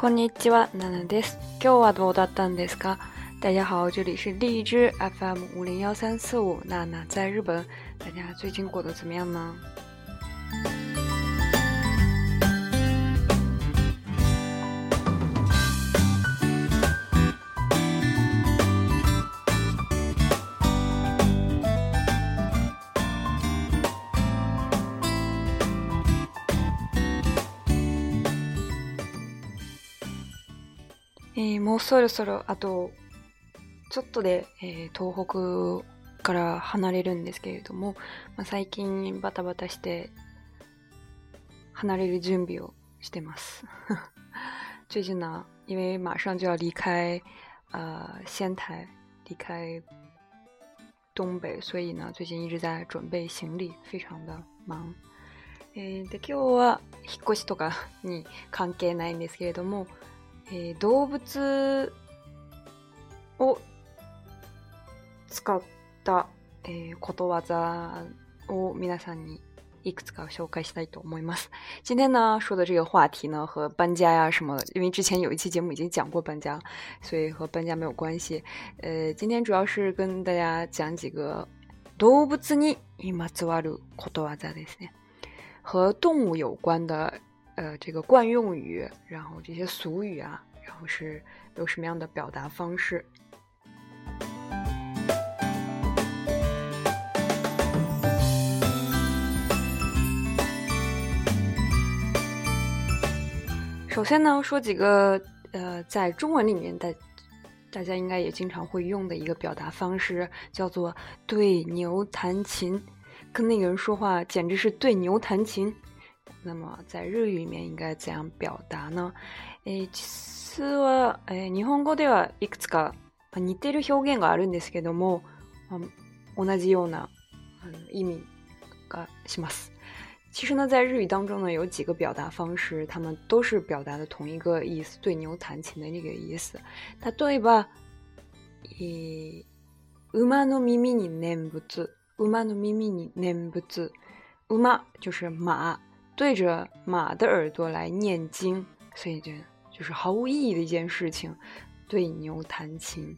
こんにちは、ナナです。今日はどうだったんですか大家好，这里是荔枝 FM 五零幺三四五，娜娜在日本。大家最近过得怎么样呢？えー、もうそろそろあとちょっとで、えー、東北から離れるんですけれども、まあ、最近バタバタして離れる準備をしてます。最近呢，因为马上就要离开呃仙台，离开东北，所以呢，最近一直在准备行李，非常的忙。えで今日は引っ越しとかに関係ないんですけれども、えー、動物を使った、えー、ことわざを皆さんにいくつか紹介したいと思います。今天呢说的这个话题呢和搬家呀什么，因为之前有一期节目已经讲过搬家，所以和搬家没有关系。呃，今天主要是跟大家讲几个動物にまつわることわざですね，和动物有关的呃，这个惯用语，然后这些俗语啊，然后是有什么样的表达方式？首先呢，说几个呃，在中文里面的大家应该也经常会用的一个表达方式，叫做“对牛弹琴”。跟那个人说话，简直是对牛弹琴。那么在日语里面应该怎样表达呢？えー、実は、えー、日本語ではいくつか似てる表現があるんですけども、同じような意味がします。其实呢，在日语当中呢，有几个表达方式，他们都是表达的同一个意思，对牛弹琴的那个意思。例えば、えー、馬の耳に念仏，馬の耳に念仏，馬就是马。对着马的耳朵来念经，所以就就是毫无意义的一件事情，对牛弹琴。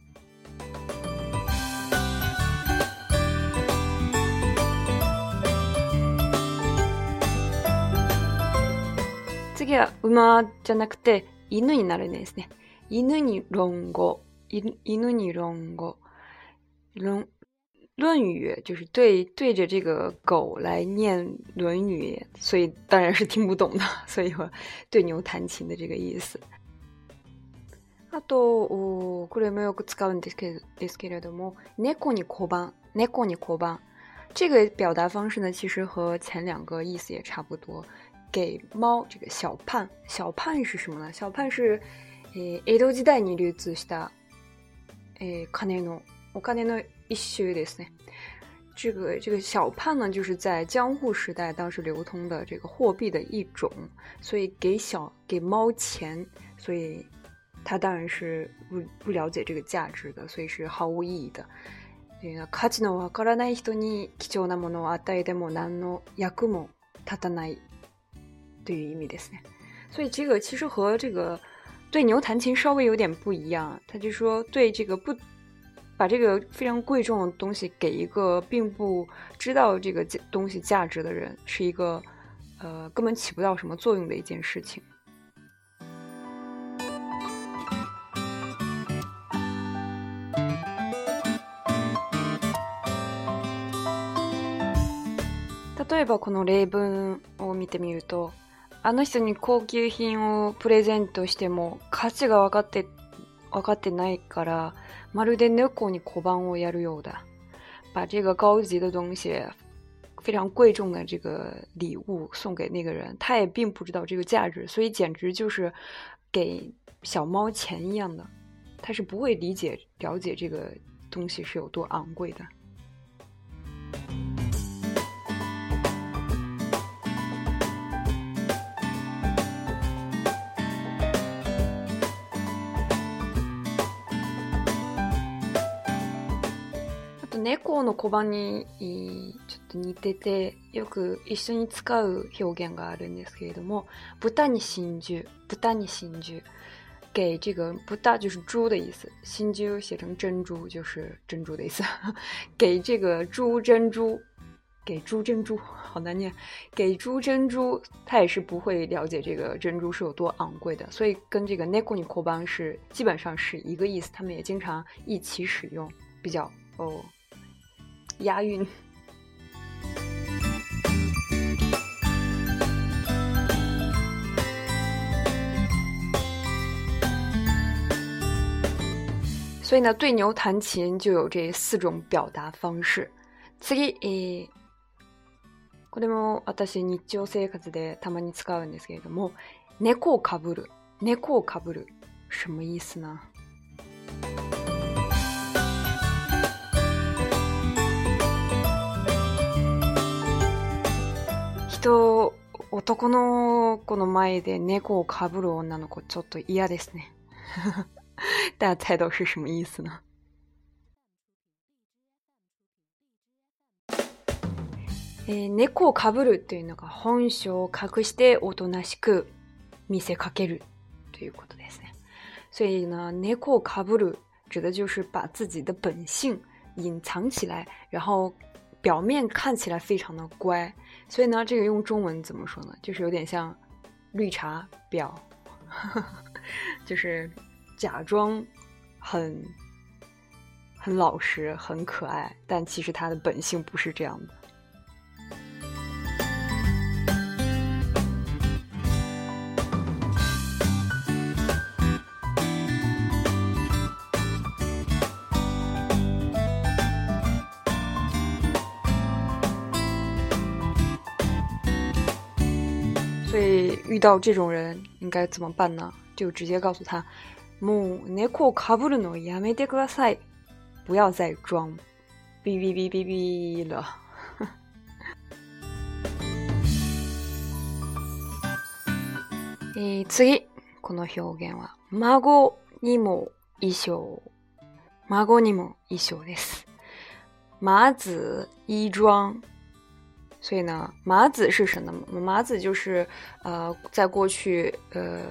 次は馬じゃなくて犬になるんですね。犬にロンゴ、犬にロン《论语》就是对对着这个狗来念《论语》，所以当然是听不懂的，所以“对牛弹琴”的这个意思。あとこれもよく使うんですけれどですけれども、猫に小パン、猫に小パ这个表达方式呢，其实和前两个意思也差不多。给猫这个小胖，小胖是什么呢？小胖是江户时代に流通した金のお金の。一些，得是呢。这个这个小胖呢，就是在江户时代当时流通的这个货币的一种，所以给小给猫钱，所以它当然是不不了解这个价值的，所以是毫无意义的。因为カジノはわからない人に貴重なものを与えても何の役も立たないという意味ですね。所以这个其实和这个对牛弹琴稍微有点不一样，他就说对这个不。把这个非常贵重的东西给一个并不知道这个东西价值的人，是一个，呃，根本起不到什么作用的一件事情。例えばこの例文を見てみると、あの人に高級品をプレゼントしても価値が分かって。かってないから、まるで猫に小判をやるようだ。把这个高级的东西、非常贵重的这个礼物送给那个人，他也并不知道这个价值，所以简直就是给小猫钱一样的，他是不会理解了解这个东西是有多昂贵的。猫の Koban にちょっと似てて、よく一緒に使う表現があるんですけれども、豚に真珠，豚に真珠，给这个ブタ就是猪的意思，真珠写成珍珠就是珍珠的意思，给这个猪珍珠，给猪珍珠，好难念，给猪珍珠，他也是不会了解这个珍珠是有多昂贵的，所以跟这个 n の Koban 是基本上是一个意思，他们也经常一起使用，比较哦。押韵。所以呢，对牛弹琴就有这四种表达方式。次えー、これも私日常生活でたまに使うんですけれども、猫をかぶる。猫をかぶる。什么意思呢？と男の子の前で猫をかぶる女の子ちょっと嫌ですね。大家猜到是什么意思呢？えー、猫をかぶるというのが本性を隠しておとなしく見せかけるということですね。所以呢，猫をかぶる指的就是把自己的本性隐藏起来，然后表面看起来非常的乖。所以呢，这个用中文怎么说呢？就是有点像绿茶婊，就是假装很很老实、很可爱，但其实他的本性不是这样的。遇到这种人应该怎么办呢？就直接告诉他，もう猫をかぶるのやめてください，不要再装，哔哔哔哔哔了。えー、次、この表現は、孫にも衣装。孫にも衣装です。まず、衣装。所以呢，马子是什么呢？马子就是呃，在过去呃，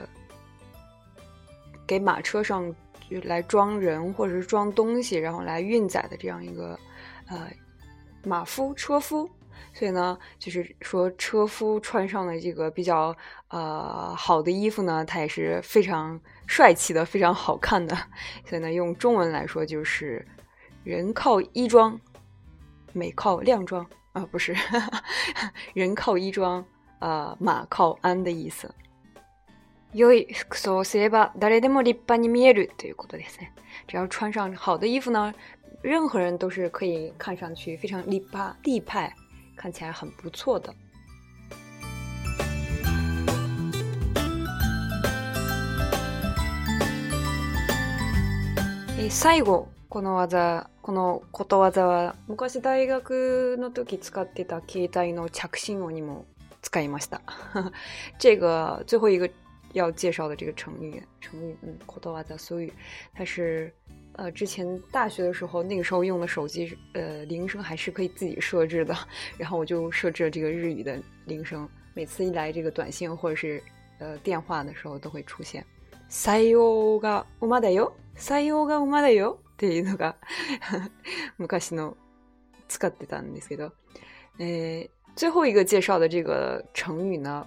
给马车上来装人或者是装东西，然后来运载的这样一个呃马夫、车夫。所以呢，就是说车夫穿上了这个比较呃好的衣服呢，他也是非常帅气的、非常好看的。所以呢，用中文来说就是“人靠衣装，美靠靓装”。啊，不是，人靠衣装，啊，马靠鞍的意思。只要穿上好的衣服呢，任何人都是可以看上去非常立派、立派，看起来很不错的。最後。この技、このことわざは、昔大学の時使ってた携帯の着信音にも使いました。这个最后一个要介绍的这个成语，成语，嗯，ことわざ、俗语，它是呃，之前大学的时候，那个时候用的手机，呃，铃声还是可以自己设置的。然后我就设置了这个日语的铃声，每次一来这个短信或者是呃电话的时候，都会出现。さようがうまだよ、さようがうまだよ。っていうのが 昔の使ってたんですけど、え、最后一个介绍的这个成语呢，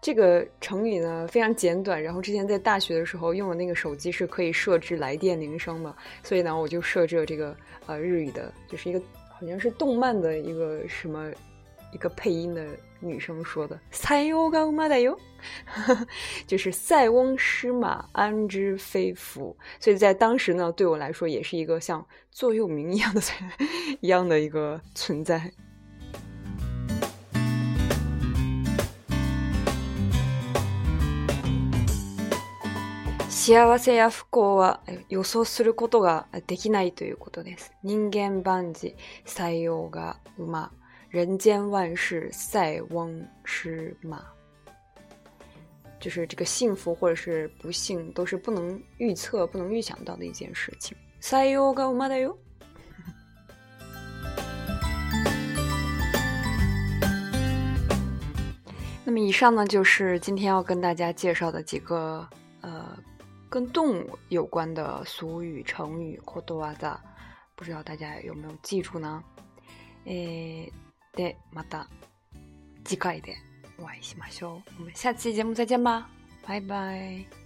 这个成语呢非常简短。然后之前在大学的时候用的那个手机是可以设置来电铃声的，所以呢我就设置了这个呃日语的，就是一个好像是动漫的一个什么一个配音的。女生说的“塞翁失马，得油”，就是“塞翁失马，安知非福”。所以在当时呢，对我来说也是一个像座右铭一样的、一样的一个存在。幸せや不幸は予想することができないということです。人間万事，塞が失ま。人间万事塞翁失马，就是这个幸福或者是不幸，都是不能预测、不能预想到的一件事情。那么，以上呢就是今天要跟大家介绍的几个呃，跟动物有关的俗语、成语。不知道大家有没有记住呢？诶。で、また次回でお会いしましょう。我们下期节目再见吧。拜拜。